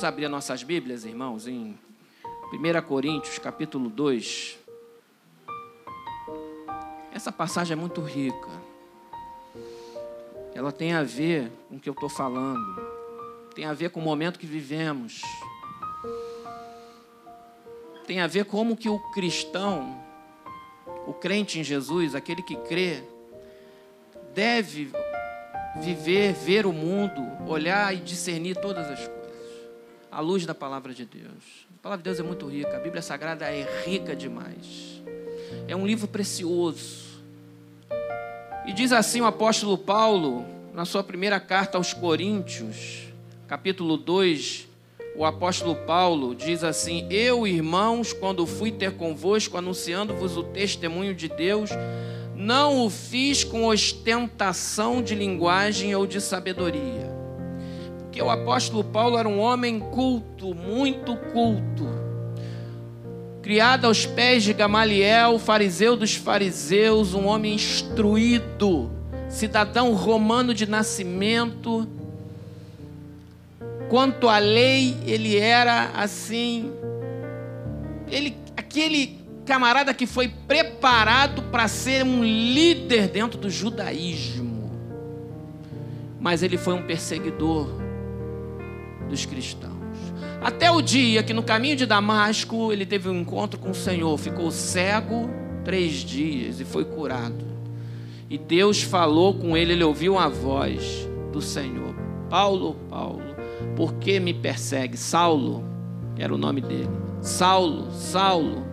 Vamos abrir nossas Bíblias, irmãos, em 1 Coríntios, capítulo 2. Essa passagem é muito rica. Ela tem a ver com o que eu estou falando. Tem a ver com o momento que vivemos. Tem a ver como que o cristão, o crente em Jesus, aquele que crê, deve viver, ver o mundo, olhar e discernir todas as coisas à luz da palavra de Deus. A palavra de Deus é muito rica, a Bíblia Sagrada é rica demais. É um livro precioso. E diz assim o apóstolo Paulo, na sua primeira carta aos Coríntios, capítulo 2, o apóstolo Paulo diz assim: Eu, irmãos, quando fui ter convosco, anunciando-vos o testemunho de Deus, não o fiz com ostentação de linguagem ou de sabedoria. Porque o apóstolo Paulo era um homem culto, muito culto. Criado aos pés de Gamaliel, fariseu dos fariseus, um homem instruído, cidadão romano de nascimento. Quanto à lei, ele era assim, ele aquele camarada que foi preparado para ser um líder dentro do judaísmo. Mas ele foi um perseguidor dos cristãos. Até o dia que no caminho de Damasco ele teve um encontro com o Senhor, ficou cego três dias e foi curado. E Deus falou com ele, ele ouviu a voz do Senhor: Paulo, Paulo, por que me persegue? Saulo, era o nome dele. Saulo, Saulo,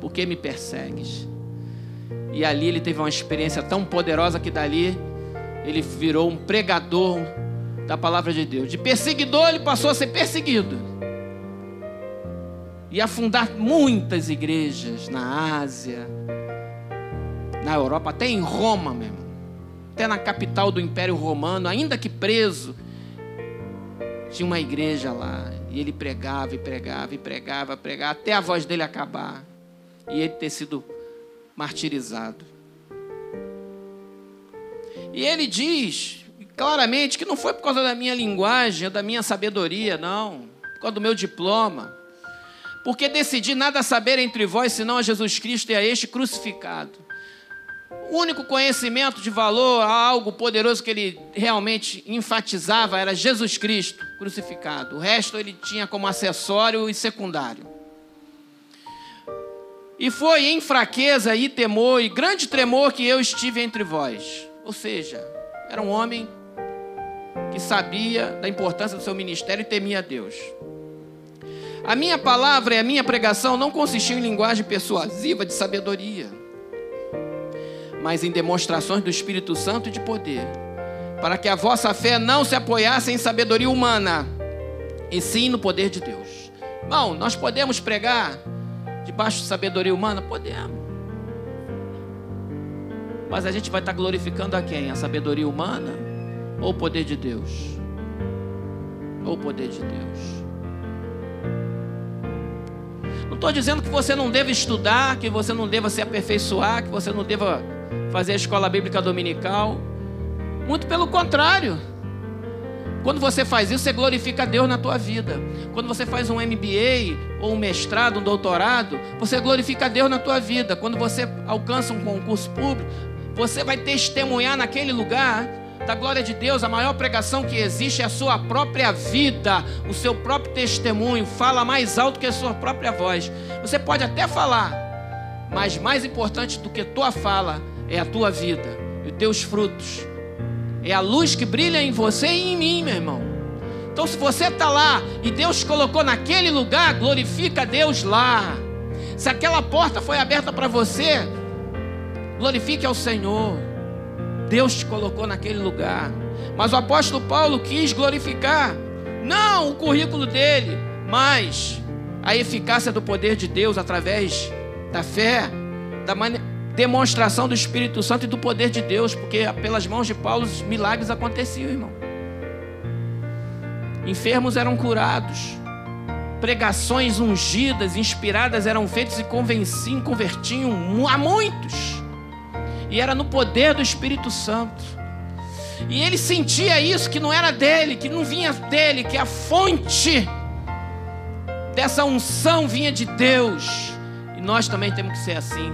por que me persegues? E ali ele teve uma experiência tão poderosa que dali ele virou um pregador da palavra de Deus. De perseguidor ele passou a ser perseguido. E a fundar muitas igrejas na Ásia, na Europa, até em Roma mesmo. Até na capital do Império Romano, ainda que preso, tinha uma igreja lá. E ele pregava e pregava e pregava, pregava, até a voz dele acabar e ele ter sido martirizado. E ele diz claramente que não foi por causa da minha linguagem, da minha sabedoria, não, por causa do meu diploma. Porque decidi nada saber entre vós senão a Jesus Cristo e a este crucificado. O único conhecimento de valor, algo poderoso que ele realmente enfatizava era Jesus Cristo crucificado. O resto ele tinha como acessório e secundário. E foi em fraqueza e temor e grande tremor que eu estive entre vós. Ou seja, era um homem que sabia da importância do seu ministério e temia a Deus. A minha palavra e a minha pregação não consistiam em linguagem persuasiva de sabedoria, mas em demonstrações do Espírito Santo e de poder, para que a vossa fé não se apoiasse em sabedoria humana, e sim no poder de Deus. Irmão, nós podemos pregar debaixo de sabedoria humana? Podemos. Mas a gente vai estar glorificando a quem? A sabedoria humana ou o poder de Deus? Ou o poder de Deus? Não estou dizendo que você não deva estudar, que você não deva se aperfeiçoar, que você não deva fazer a escola bíblica dominical. Muito pelo contrário. Quando você faz isso, você glorifica a Deus na tua vida. Quando você faz um MBA ou um mestrado, um doutorado, você glorifica a Deus na tua vida. Quando você alcança um concurso público, você vai testemunhar naquele lugar da glória de Deus. A maior pregação que existe é a sua própria vida, o seu próprio testemunho. Fala mais alto que a sua própria voz. Você pode até falar, mas mais importante do que tua fala é a tua vida e os teus frutos é a luz que brilha em você e em mim, meu irmão. Então, se você está lá e Deus colocou naquele lugar, glorifica Deus lá. Se aquela porta foi aberta para você, glorifique ao Senhor. Deus te colocou naquele lugar. Mas o apóstolo Paulo quis glorificar, não o currículo dele, mas a eficácia do poder de Deus através da fé, da demonstração do Espírito Santo e do poder de Deus, porque pelas mãos de Paulo os milagres aconteciam, irmão. Enfermos eram curados, pregações ungidas, inspiradas eram feitas e convenciam, convertiam a muitos. E era no poder do Espírito Santo. E ele sentia isso que não era dele, que não vinha dele, que a fonte dessa unção vinha de Deus. E nós também temos que ser assim.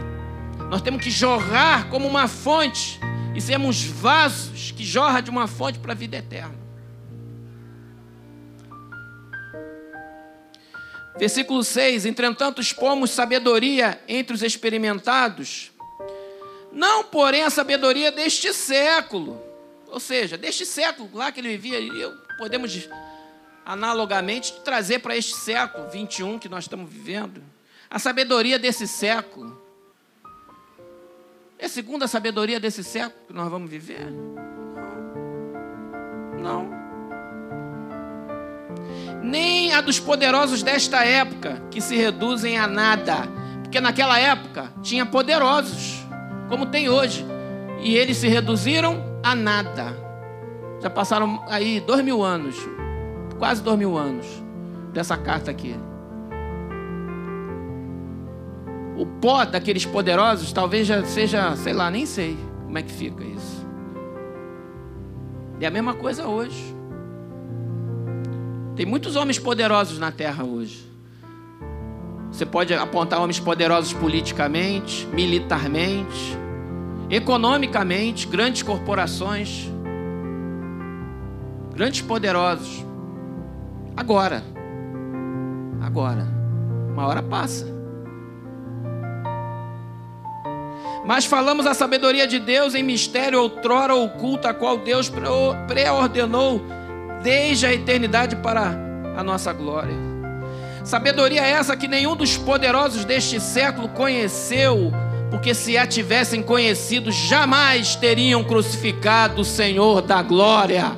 Nós temos que jorrar como uma fonte e sermos vasos que jorram de uma fonte para a vida eterna. Versículo 6: Entretanto, expomos sabedoria entre os experimentados, não, porém, a sabedoria deste século, ou seja, deste século lá que ele vivia, podemos analogamente trazer para este século 21 que nós estamos vivendo, a sabedoria desse século. É segundo a sabedoria desse século que nós vamos viver? Não. Nem a dos poderosos desta época, que se reduzem a nada. Porque naquela época tinha poderosos, como tem hoje. E eles se reduziram a nada. Já passaram aí dois mil anos, quase dois mil anos, dessa carta aqui. O pó daqueles poderosos talvez já seja, sei lá, nem sei como é que fica isso. É a mesma coisa hoje. Tem muitos homens poderosos na terra hoje. Você pode apontar homens poderosos politicamente, militarmente, economicamente, grandes corporações, grandes poderosos. Agora, agora, uma hora passa. Mas falamos a sabedoria de Deus em mistério outrora oculta, a qual Deus preordenou desde a eternidade para a nossa glória. Sabedoria essa que nenhum dos poderosos deste século conheceu, porque se a tivessem conhecido, jamais teriam crucificado o Senhor da glória.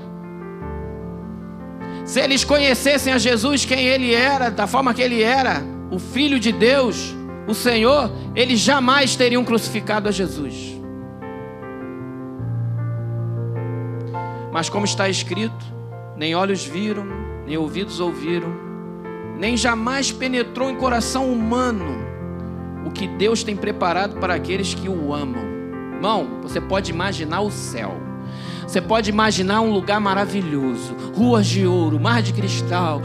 Se eles conhecessem a Jesus, quem ele era, da forma que ele era, o Filho de Deus, o Senhor, eles jamais teriam crucificado a Jesus. Mas como está escrito, nem olhos viram, nem ouvidos ouviram, nem jamais penetrou em coração humano o que Deus tem preparado para aqueles que o amam. Irmão, você pode imaginar o céu. Você pode imaginar um lugar maravilhoso, ruas de ouro, mar de cristal.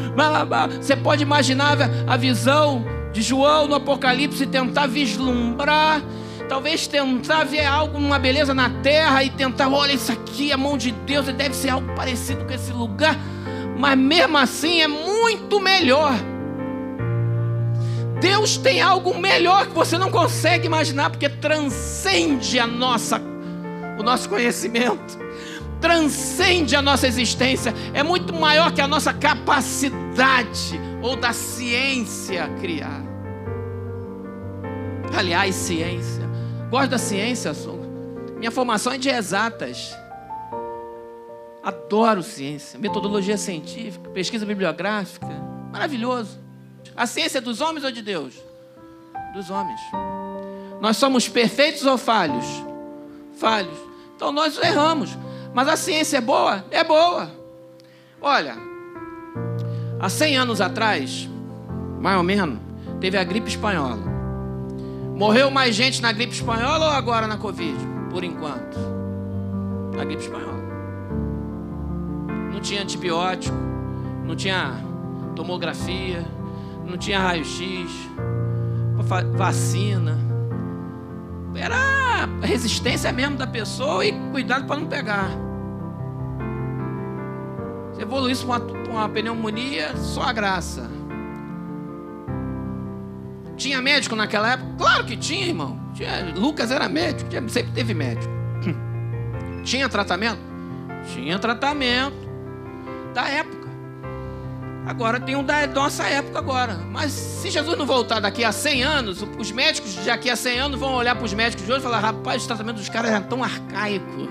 Você pode imaginar a visão de João no Apocalipse tentar vislumbrar, talvez tentar ver algo, uma beleza na terra e tentar, olha, isso aqui, a mão de Deus, deve ser algo parecido com esse lugar, mas mesmo assim é muito melhor. Deus tem algo melhor que você não consegue imaginar, porque transcende a nossa, o nosso conhecimento, transcende a nossa existência, é muito maior que a nossa capacidade ou da ciência criar. Aliás, ciência. Gosto da ciência. Minha formação é de exatas. Adoro ciência, metodologia científica, pesquisa bibliográfica. Maravilhoso. A ciência é dos homens ou de Deus? Dos homens. Nós somos perfeitos ou falhos? Falhos. Então nós erramos. Mas a ciência é boa? É boa. Olha, Há 100 anos atrás, mais ou menos, teve a gripe espanhola. Morreu mais gente na gripe espanhola ou agora na Covid? Por enquanto. Na gripe espanhola. Não tinha antibiótico, não tinha tomografia, não tinha raio-x, vacina. Era resistência mesmo da pessoa e cuidado para não pegar. Se evoluísse com uma, uma pneumonia, só a graça. Tinha médico naquela época? Claro que tinha, irmão. Tinha, Lucas era médico, sempre teve médico. Tinha tratamento? Tinha tratamento da época. Agora tem um da nossa época agora. Mas se Jesus não voltar daqui a 100 anos, os médicos daqui a 100 anos vão olhar para os médicos de hoje e falar: rapaz, o tratamento dos caras é tão arcaico.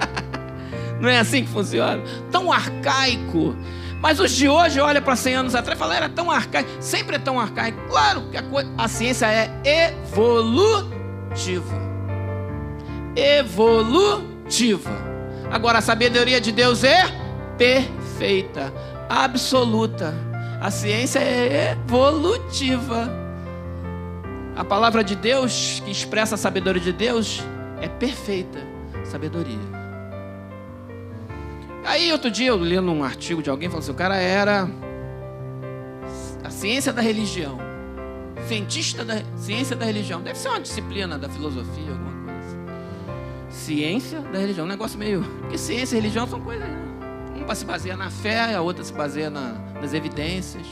Não é assim que funciona? Tão arcaico. Mas os de hoje olham para 100 anos atrás e falam, era tão arcaico. Sempre é tão arcaico. Claro que a, a ciência é evolutiva. Evolutiva. Agora, a sabedoria de Deus é perfeita, absoluta. A ciência é evolutiva. A palavra de Deus, que expressa a sabedoria de Deus, é perfeita sabedoria. Aí outro dia eu lendo um artigo de alguém falou assim, o cara era a ciência da religião. Cientista da ciência da religião. Deve ser uma disciplina da filosofia, alguma coisa. Ciência da religião. Um negócio meio. Porque ciência e religião são coisas. Uma se baseia na fé, a outra se baseia na, nas evidências,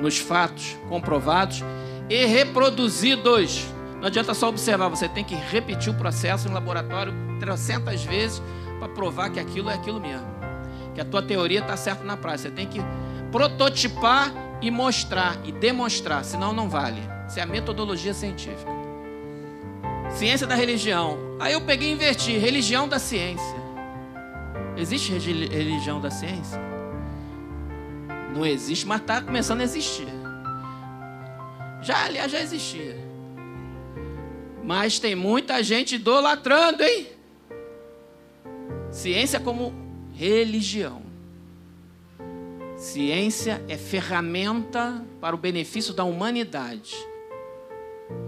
nos fatos comprovados e reproduzidos. Não adianta só observar, você tem que repetir o processo em laboratório 300 vezes para provar que aquilo é aquilo mesmo. Que a tua teoria está certa na prática. Você tem que prototipar e mostrar e demonstrar, senão não vale. Isso é a metodologia científica. Ciência da religião. Aí eu peguei e inverti. Religião da ciência. Existe religião da ciência? Não existe, mas está começando a existir. Já, aliás, já existia. Mas tem muita gente idolatrando, hein? Ciência como religião. Ciência é ferramenta para o benefício da humanidade.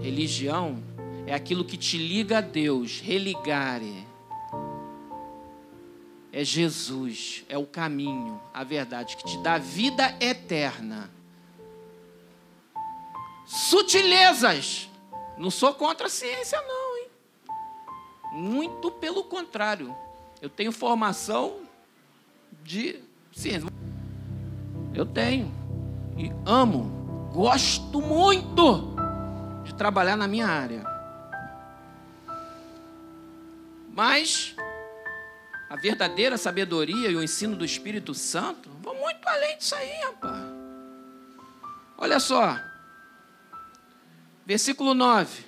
Religião é aquilo que te liga a Deus, religare. É Jesus, é o caminho, a verdade que te dá vida eterna. Sutilezas. Não sou contra a ciência, não, hein? Muito pelo contrário. Eu tenho formação de ciência. Eu tenho. E amo, gosto muito de trabalhar na minha área. Mas a verdadeira sabedoria e o ensino do Espírito Santo vão muito além disso aí, rapaz. Olha só. Versículo 9.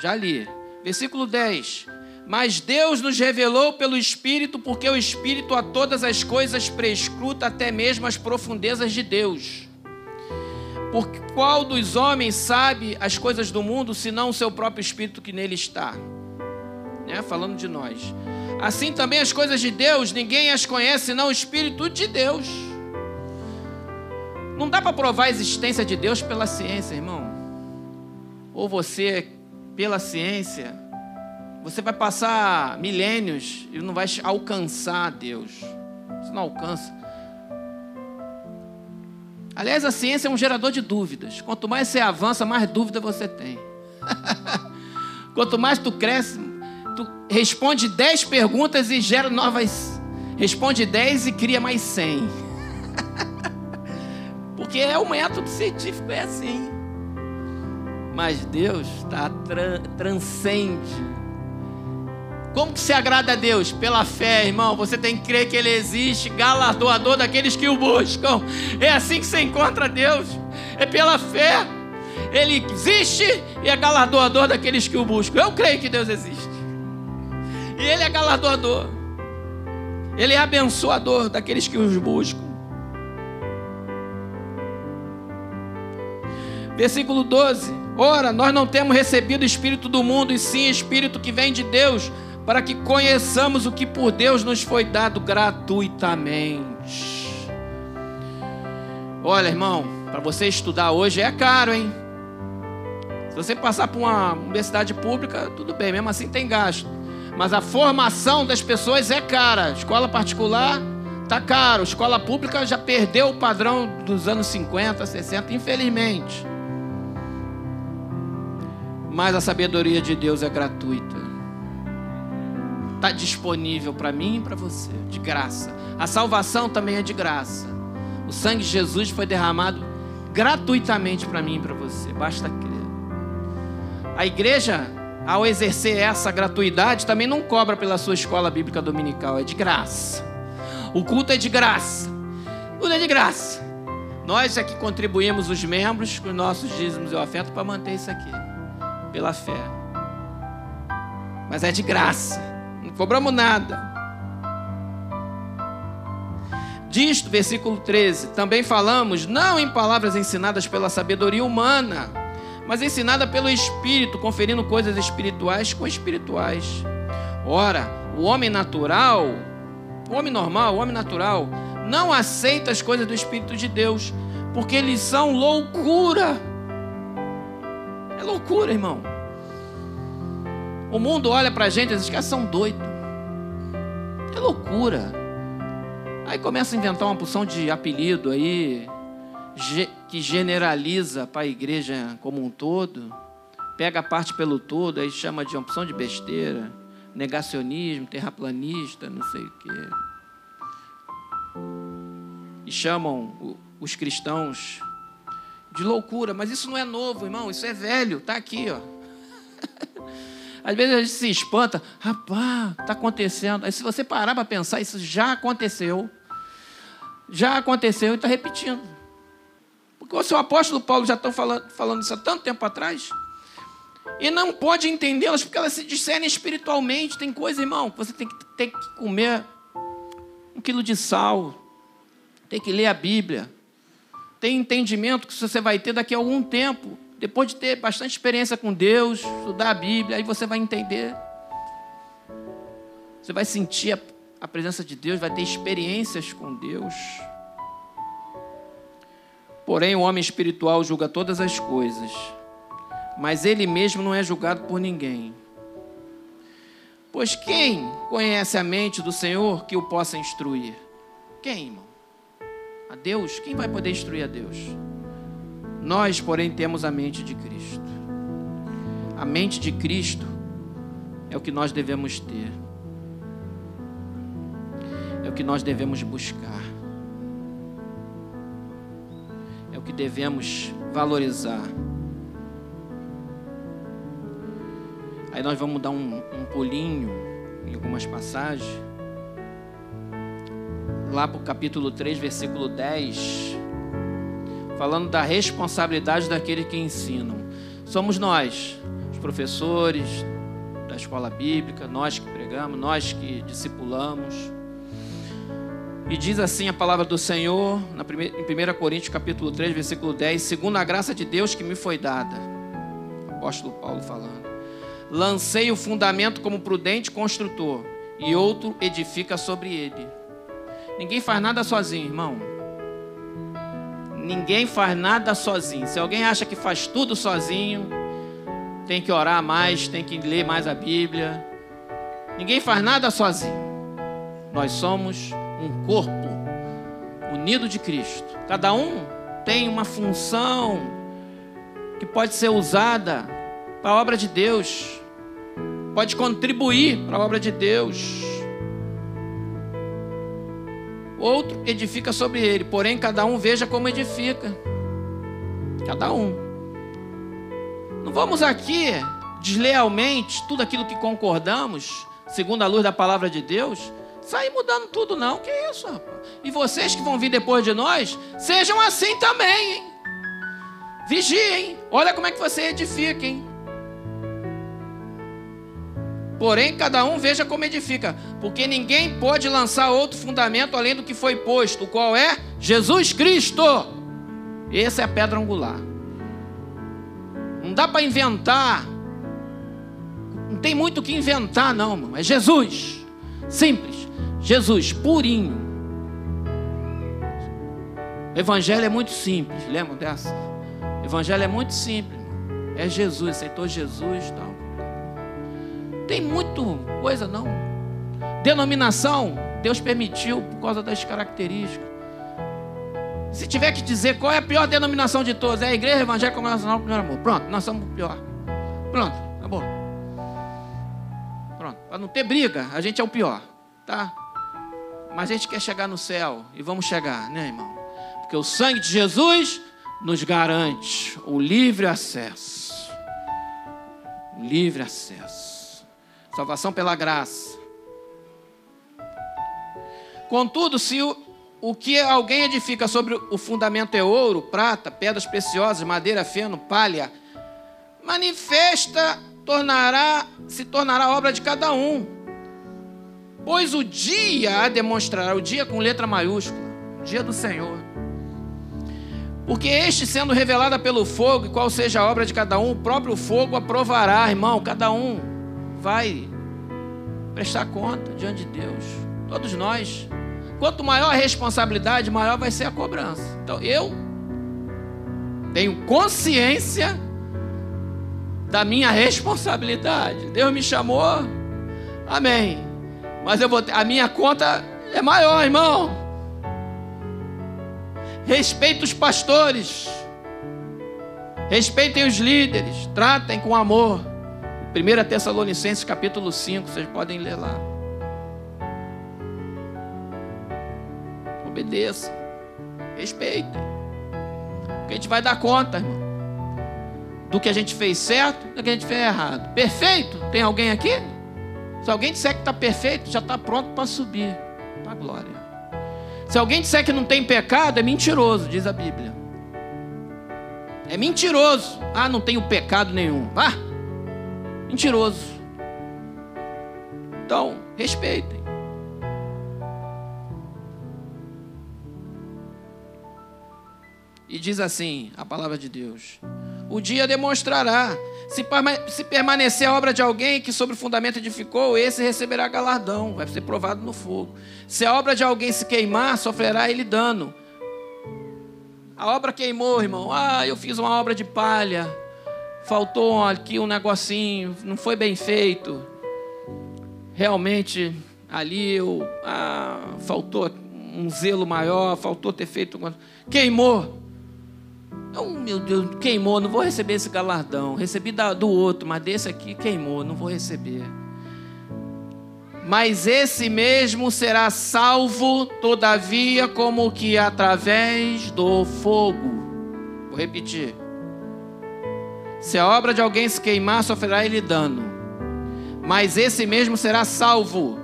Já li. Versículo 10. Mas Deus nos revelou pelo Espírito, porque o Espírito a todas as coisas prescruta até mesmo as profundezas de Deus. Porque qual dos homens sabe as coisas do mundo, senão o seu próprio Espírito que nele está? Né? Falando de nós. Assim também as coisas de Deus, ninguém as conhece, senão o Espírito de Deus. Não dá para provar a existência de Deus pela ciência, irmão. Ou você, pela ciência, você vai passar milênios e não vai alcançar Deus. Você não alcança. Aliás, a ciência é um gerador de dúvidas. Quanto mais você avança, mais dúvida você tem. Quanto mais tu cresce, responde 10 perguntas e gera novas. Responde 10 e cria mais 100. Porque é o método científico, é assim. Mas Deus tá, transcende como que se agrada a Deus? Pela fé, irmão. Você tem que crer que Ele existe, galardoador daqueles que o buscam. É assim que você encontra Deus. É pela fé. Ele existe e é galardoador daqueles que o buscam. Eu creio que Deus existe. E Ele é galardoador. Ele é abençoador daqueles que os buscam. Versículo 12. Ora, nós não temos recebido o Espírito do mundo, e sim Espírito que vem de Deus para que conheçamos o que por Deus nos foi dado gratuitamente. Olha, irmão, para você estudar hoje é caro, hein? Se você passar por uma universidade pública, tudo bem, mesmo assim tem gasto. Mas a formação das pessoas é cara. Escola particular tá caro. Escola pública já perdeu o padrão dos anos 50, 60, infelizmente. Mas a sabedoria de Deus é gratuita está disponível para mim e para você, de graça. A salvação também é de graça. O sangue de Jesus foi derramado gratuitamente para mim e para você, basta crer. A igreja, ao exercer essa gratuidade, também não cobra pela sua escola bíblica dominical, é de graça. O culto é de graça, tudo é de graça. Nós é que contribuímos os membros com os nossos dízimos e afeto para manter isso aqui, pela fé. Mas é de graça. Não cobramos nada. Disto, versículo 13, também falamos, não em palavras ensinadas pela sabedoria humana, mas ensinada pelo Espírito, conferindo coisas espirituais com espirituais. Ora, o homem natural, o homem normal, o homem natural, não aceita as coisas do Espírito de Deus, porque eles são loucura. É loucura, irmão. O mundo olha para a gente e diz que são doidos. É loucura. Aí começa a inventar uma porção de apelido aí. Que generaliza para a igreja como um todo, pega a parte pelo todo, aí chama de opção de besteira, negacionismo, terraplanista, não sei o quê. E chamam os cristãos de loucura, mas isso não é novo, irmão, isso é velho, está aqui, ó. Às vezes a gente se espanta, rapaz, está acontecendo. Aí se você parar para pensar, isso já aconteceu. Já aconteceu e está repetindo. O seu apóstolo Paulo já estão falando, falando isso há tanto tempo atrás. E não pode entendê-las porque elas se discernem espiritualmente. Tem coisa, irmão, que você tem que, tem que comer um quilo de sal, tem que ler a Bíblia, tem entendimento que você vai ter daqui a algum tempo, depois de ter bastante experiência com Deus, estudar a Bíblia, aí você vai entender. Você vai sentir a, a presença de Deus, vai ter experiências com Deus. Porém, o homem espiritual julga todas as coisas, mas ele mesmo não é julgado por ninguém. Pois quem conhece a mente do Senhor que o possa instruir? Quem, irmão? A Deus? Quem vai poder instruir a Deus? Nós, porém, temos a mente de Cristo. A mente de Cristo é o que nós devemos ter. É o que nós devemos buscar. Devemos valorizar. Aí nós vamos dar um, um pulinho em algumas passagens. Lá para o capítulo 3, versículo 10 falando da responsabilidade daquele que ensinam. Somos nós, os professores da escola bíblica, nós que pregamos, nós que discipulamos. E diz assim a palavra do Senhor, na primeira, em 1 Coríntios capítulo 3, versículo 10, segundo a graça de Deus que me foi dada. Apóstolo Paulo falando. Lancei o fundamento como prudente construtor, e outro edifica sobre ele. Ninguém faz nada sozinho, irmão. Ninguém faz nada sozinho. Se alguém acha que faz tudo sozinho, tem que orar mais, tem que ler mais a Bíblia. Ninguém faz nada sozinho. Nós somos um corpo unido de Cristo. Cada um tem uma função que pode ser usada para a obra de Deus, pode contribuir para a obra de Deus outro edifica sobre ele. Porém, cada um veja como edifica. Cada um. Não vamos aqui deslealmente, tudo aquilo que concordamos, segundo a luz da palavra de Deus, sair mudando tudo, não. Que isso, rapaz? E vocês que vão vir depois de nós, sejam assim também, hein? Vigiem. Olha como é que você edifica, hein? Porém, cada um veja como edifica, porque ninguém pode lançar outro fundamento além do que foi posto, o qual é Jesus Cristo. Essa é a pedra angular. Não dá para inventar. Não tem muito o que inventar, não, irmão. É Jesus. Simples. Jesus, purinho. Evangelho é muito simples. Lembram dessa? Evangelho é muito simples. É Jesus, aceitou Jesus tal. Tem muito coisa não. Denominação, Deus permitiu por causa das características. Se tiver que dizer qual é a pior denominação de todas, é a Igreja Evangélica do Primeiro Amor. Pronto, nós somos o pior. Pronto, acabou. Pronto, para não ter briga, a gente é o pior, tá? Mas a gente quer chegar no céu e vamos chegar, né, irmão? Porque o sangue de Jesus nos garante o livre acesso. O livre acesso. Salvação pela graça. Contudo, se o, o que alguém edifica sobre o fundamento é ouro, prata, pedras preciosas, madeira, feno, palha, manifesta, tornará, se tornará obra de cada um. Pois o dia demonstrará, o dia com letra maiúscula, o dia do Senhor. Porque este sendo revelada pelo fogo, e qual seja a obra de cada um, o próprio fogo aprovará, irmão, cada um vai prestar conta diante de Deus. Todos nós. Quanto maior a responsabilidade, maior vai ser a cobrança. Então eu tenho consciência da minha responsabilidade. Deus me chamou, amém. Mas eu vou ter, a minha conta é maior, irmão. Respeite os pastores. Respeitem os líderes. Tratem com amor. 1 Tessalonicenses capítulo 5, vocês podem ler lá. Obedeçam. Respeitem. Porque a gente vai dar conta, irmão. Do que a gente fez certo, do que a gente fez errado. Perfeito? Tem alguém aqui? Se alguém disser que está perfeito, já está pronto para subir. Para a glória. Se alguém disser que não tem pecado, é mentiroso, diz a Bíblia. É mentiroso. Ah, não tenho pecado nenhum. Vá. Mentiroso. Então, respeitem. E diz assim a palavra de Deus: O dia demonstrará. Se, se permanecer a obra de alguém que sobre o fundamento edificou, esse receberá galardão, vai ser provado no fogo. Se a obra de alguém se queimar, sofrerá ele dano. A obra queimou, irmão. Ah, eu fiz uma obra de palha. Faltou aqui um negocinho, não foi bem feito. Realmente ali eu, ah, faltou um zelo maior, faltou ter feito. Queimou. Oh, meu Deus, queimou, não vou receber esse galardão. Recebi do outro, mas desse aqui queimou, não vou receber. Mas esse mesmo será salvo, todavia, como que através do fogo. Vou repetir. Se a obra de alguém se queimar, sofrerá ele dano. Mas esse mesmo será salvo,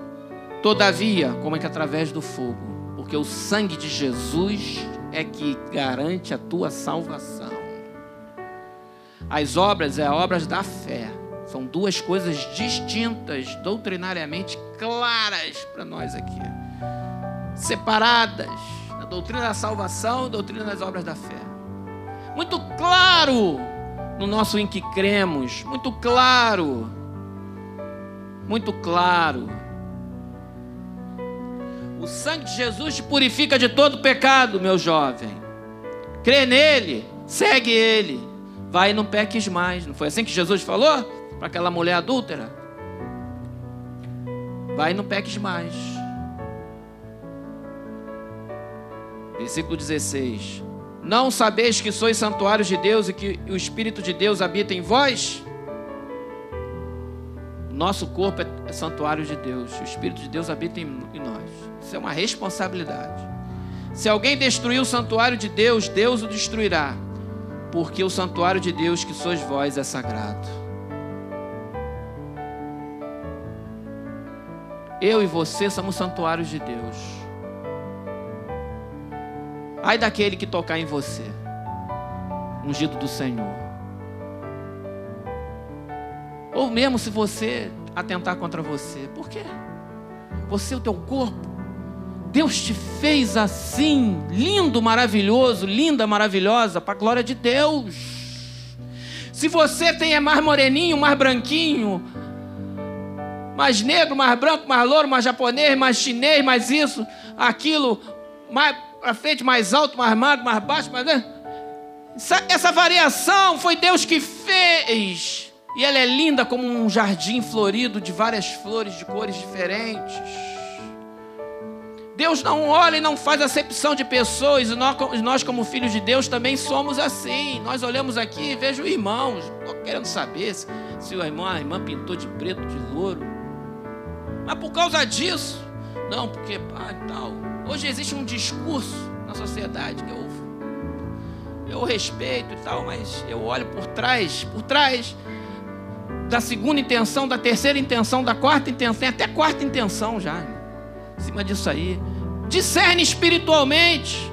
todavia, como é que através do fogo. Porque o sangue de Jesus é que garante a tua salvação. As obras é obras da fé. São duas coisas distintas, doutrinariamente claras para nós aqui. Separadas. A doutrina da salvação e a doutrina das obras da fé. Muito claro no nosso em que cremos. Muito claro. Muito claro o sangue de Jesus te purifica de todo pecado, meu jovem. Crê nele, segue ele. Vai e não peques mais. Não foi assim que Jesus falou para aquela mulher adúltera? Vai e não peques mais. Versículo 16. Não sabeis que sois santuários de Deus e que o Espírito de Deus habita em vós? Nosso corpo é santuário de Deus. O Espírito de Deus habita em nós. Isso é uma responsabilidade. Se alguém destruir o santuário de Deus, Deus o destruirá, porque o santuário de Deus que sois vós é sagrado. Eu e você somos santuários de Deus. Ai daquele que tocar em você, ungido do Senhor. Ou mesmo se você atentar contra você, por quê? Você, o teu corpo, Deus te fez assim, lindo, maravilhoso, linda, maravilhosa, para a glória de Deus. Se você tem é mais moreninho, mais branquinho, mais negro, mais branco, mais louro, mais japonês, mais chinês, mais isso, aquilo, mais para frente, mais alto, mais magro, mais baixo, mais. Essa, essa variação foi Deus que fez. E ela é linda como um jardim florido de várias flores de cores diferentes. Deus não olha e não faz acepção de pessoas, e nós, como filhos de Deus, também somos assim. Nós olhamos aqui e vejo irmãos, estou querendo saber se, se o irmão, a irmã pintou de preto, de louro. Mas por causa disso, não, porque pá, tal. Hoje existe um discurso na sociedade que eu, eu respeito e tal, mas eu olho por trás, por trás da segunda intenção, da terceira intenção, da quarta intenção, até quarta intenção já em cima disso aí. Discerne espiritualmente.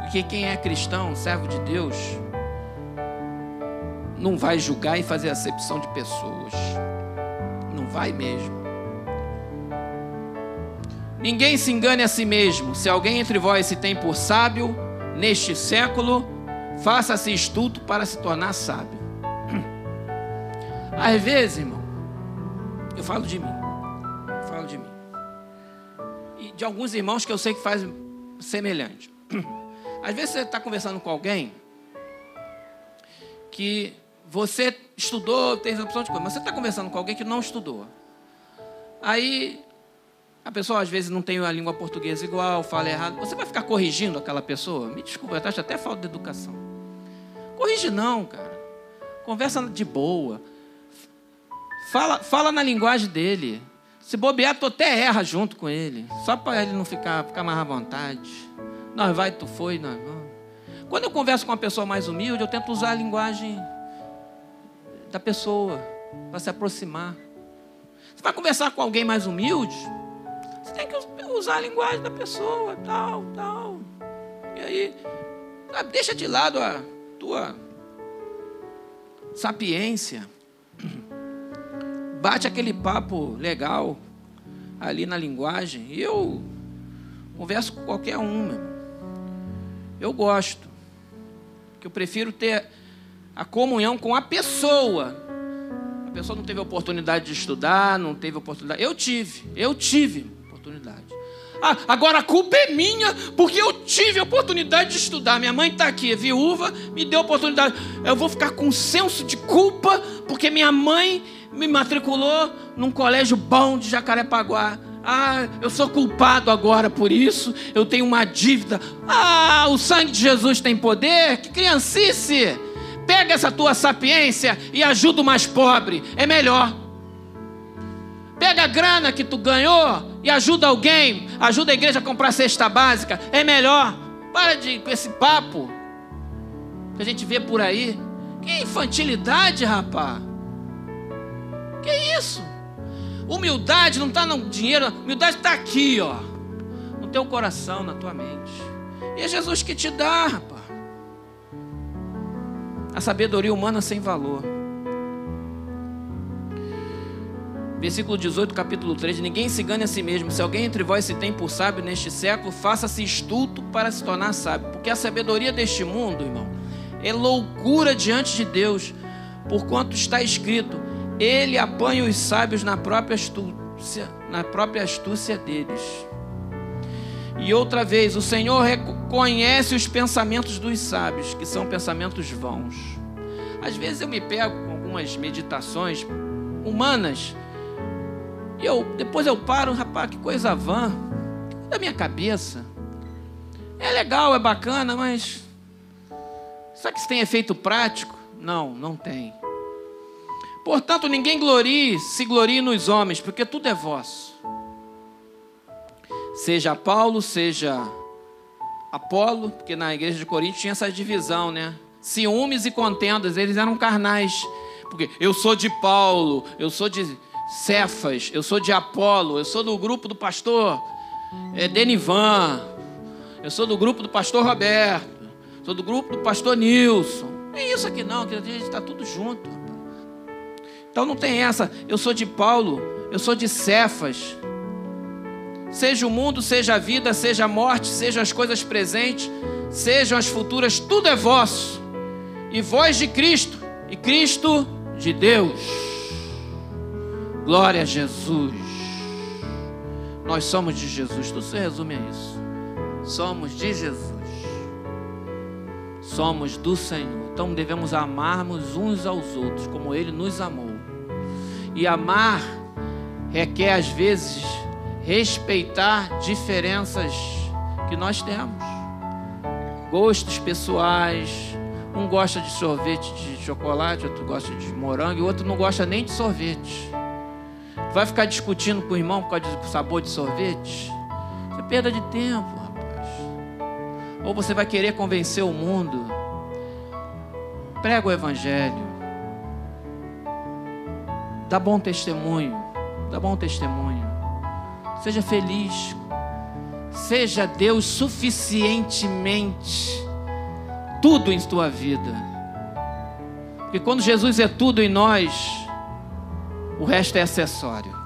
Porque quem é cristão, servo de Deus, não vai julgar e fazer acepção de pessoas. Não vai mesmo. Ninguém se engane a si mesmo. Se alguém entre vós se tem por sábio neste século, faça-se estulto para se tornar sábio. Às vezes, irmão, eu falo de mim de mim. E de alguns irmãos que eu sei que fazem semelhante. Às vezes você está conversando com alguém que você estudou, tem opção de coisa, mas você está conversando com alguém que não estudou. Aí A pessoa às vezes não tem a língua portuguesa igual, fala errado. Você vai ficar corrigindo aquela pessoa? Me desculpa, eu acho até falta de educação. Corrige não, cara. Conversa de boa. Fala, fala na linguagem dele. Se bobear, tu até erra junto com ele. Só para ele não ficar, ficar mais à vontade. Nós vai, tu foi, nós vamos. Quando eu converso com uma pessoa mais humilde, eu tento usar a linguagem da pessoa para se aproximar. Você vai conversar com alguém mais humilde, usar a linguagem da pessoa, tal, tal. E aí, deixa de lado a tua sapiência. Bate aquele papo legal ali na linguagem. E eu converso com qualquer um, meu. Eu gosto. Que eu prefiro ter a comunhão com a pessoa. A pessoa não teve oportunidade de estudar, não teve oportunidade. Eu tive, eu tive oportunidade. Ah, agora a culpa é minha, porque eu tive a oportunidade de estudar. Minha mãe está aqui, é viúva, me deu a oportunidade. Eu vou ficar com senso de culpa, porque minha mãe me matriculou num colégio bom de Jacarepaguá. Ah, eu sou culpado agora por isso, eu tenho uma dívida. Ah, o sangue de Jesus tem poder? Que criancice! Pega essa tua sapiência e ajuda o mais pobre, é melhor. Pega a grana que tu ganhou e ajuda alguém, ajuda a igreja a comprar cesta básica, é melhor. Para de com esse papo que a gente vê por aí. Que infantilidade, rapaz. Que isso? Humildade não está no dinheiro, humildade está aqui, ó, no teu coração, na tua mente. E é Jesus que te dá, rapaz. A sabedoria humana sem valor. Versículo 18, capítulo 3: Ninguém se engane a si mesmo. Se alguém entre vós se tem por sábio neste século, faça-se estulto para se tornar sábio. Porque a sabedoria deste mundo, irmão, é loucura diante de Deus, porquanto está escrito: Ele apanha os sábios na própria astúcia, na própria astúcia deles. E outra vez, o Senhor reconhece os pensamentos dos sábios, que são pensamentos vãos. Às vezes eu me pego com algumas meditações humanas e eu, depois eu paro, rapaz, que coisa vã. Da minha cabeça. É legal, é bacana, mas. Será que isso tem efeito prático? Não, não tem. Portanto, ninguém glorie, se glorie nos homens, porque tudo é vosso. Seja Paulo, seja Apolo, porque na igreja de Corinto tinha essa divisão, né? Ciúmes e contendas, eles eram carnais. Porque eu sou de Paulo, eu sou de Cefas, eu sou de Apolo, eu sou do grupo do pastor é, Denivan, eu sou do grupo do pastor Roberto, sou do grupo do pastor Nilson. Não é isso aqui não, que a gente está tudo junto. Então não tem essa, eu sou de Paulo, eu sou de Cefas. Seja o mundo, seja a vida, seja a morte, sejam as coisas presentes, sejam as futuras, tudo é vosso. E vós de Cristo, e Cristo de Deus. Glória a Jesus. Nós somos de Jesus. Tudo se resume a isso. Somos de Jesus. Somos do Senhor. Então devemos amarmos uns aos outros como Ele nos amou. E amar requer, às vezes, respeitar diferenças que nós temos. Gostos pessoais. Um gosta de sorvete de chocolate, outro gosta de morango, e outro não gosta nem de sorvete. Vai ficar discutindo com o irmão por causa do sabor de sorvete? Isso é perda de tempo, rapaz. Ou você vai querer convencer o mundo? Prega o evangelho. Dá bom testemunho. Dá bom testemunho. Seja feliz. Seja Deus suficientemente tudo em tua vida. Porque quando Jesus é tudo em nós, o resto é acessório.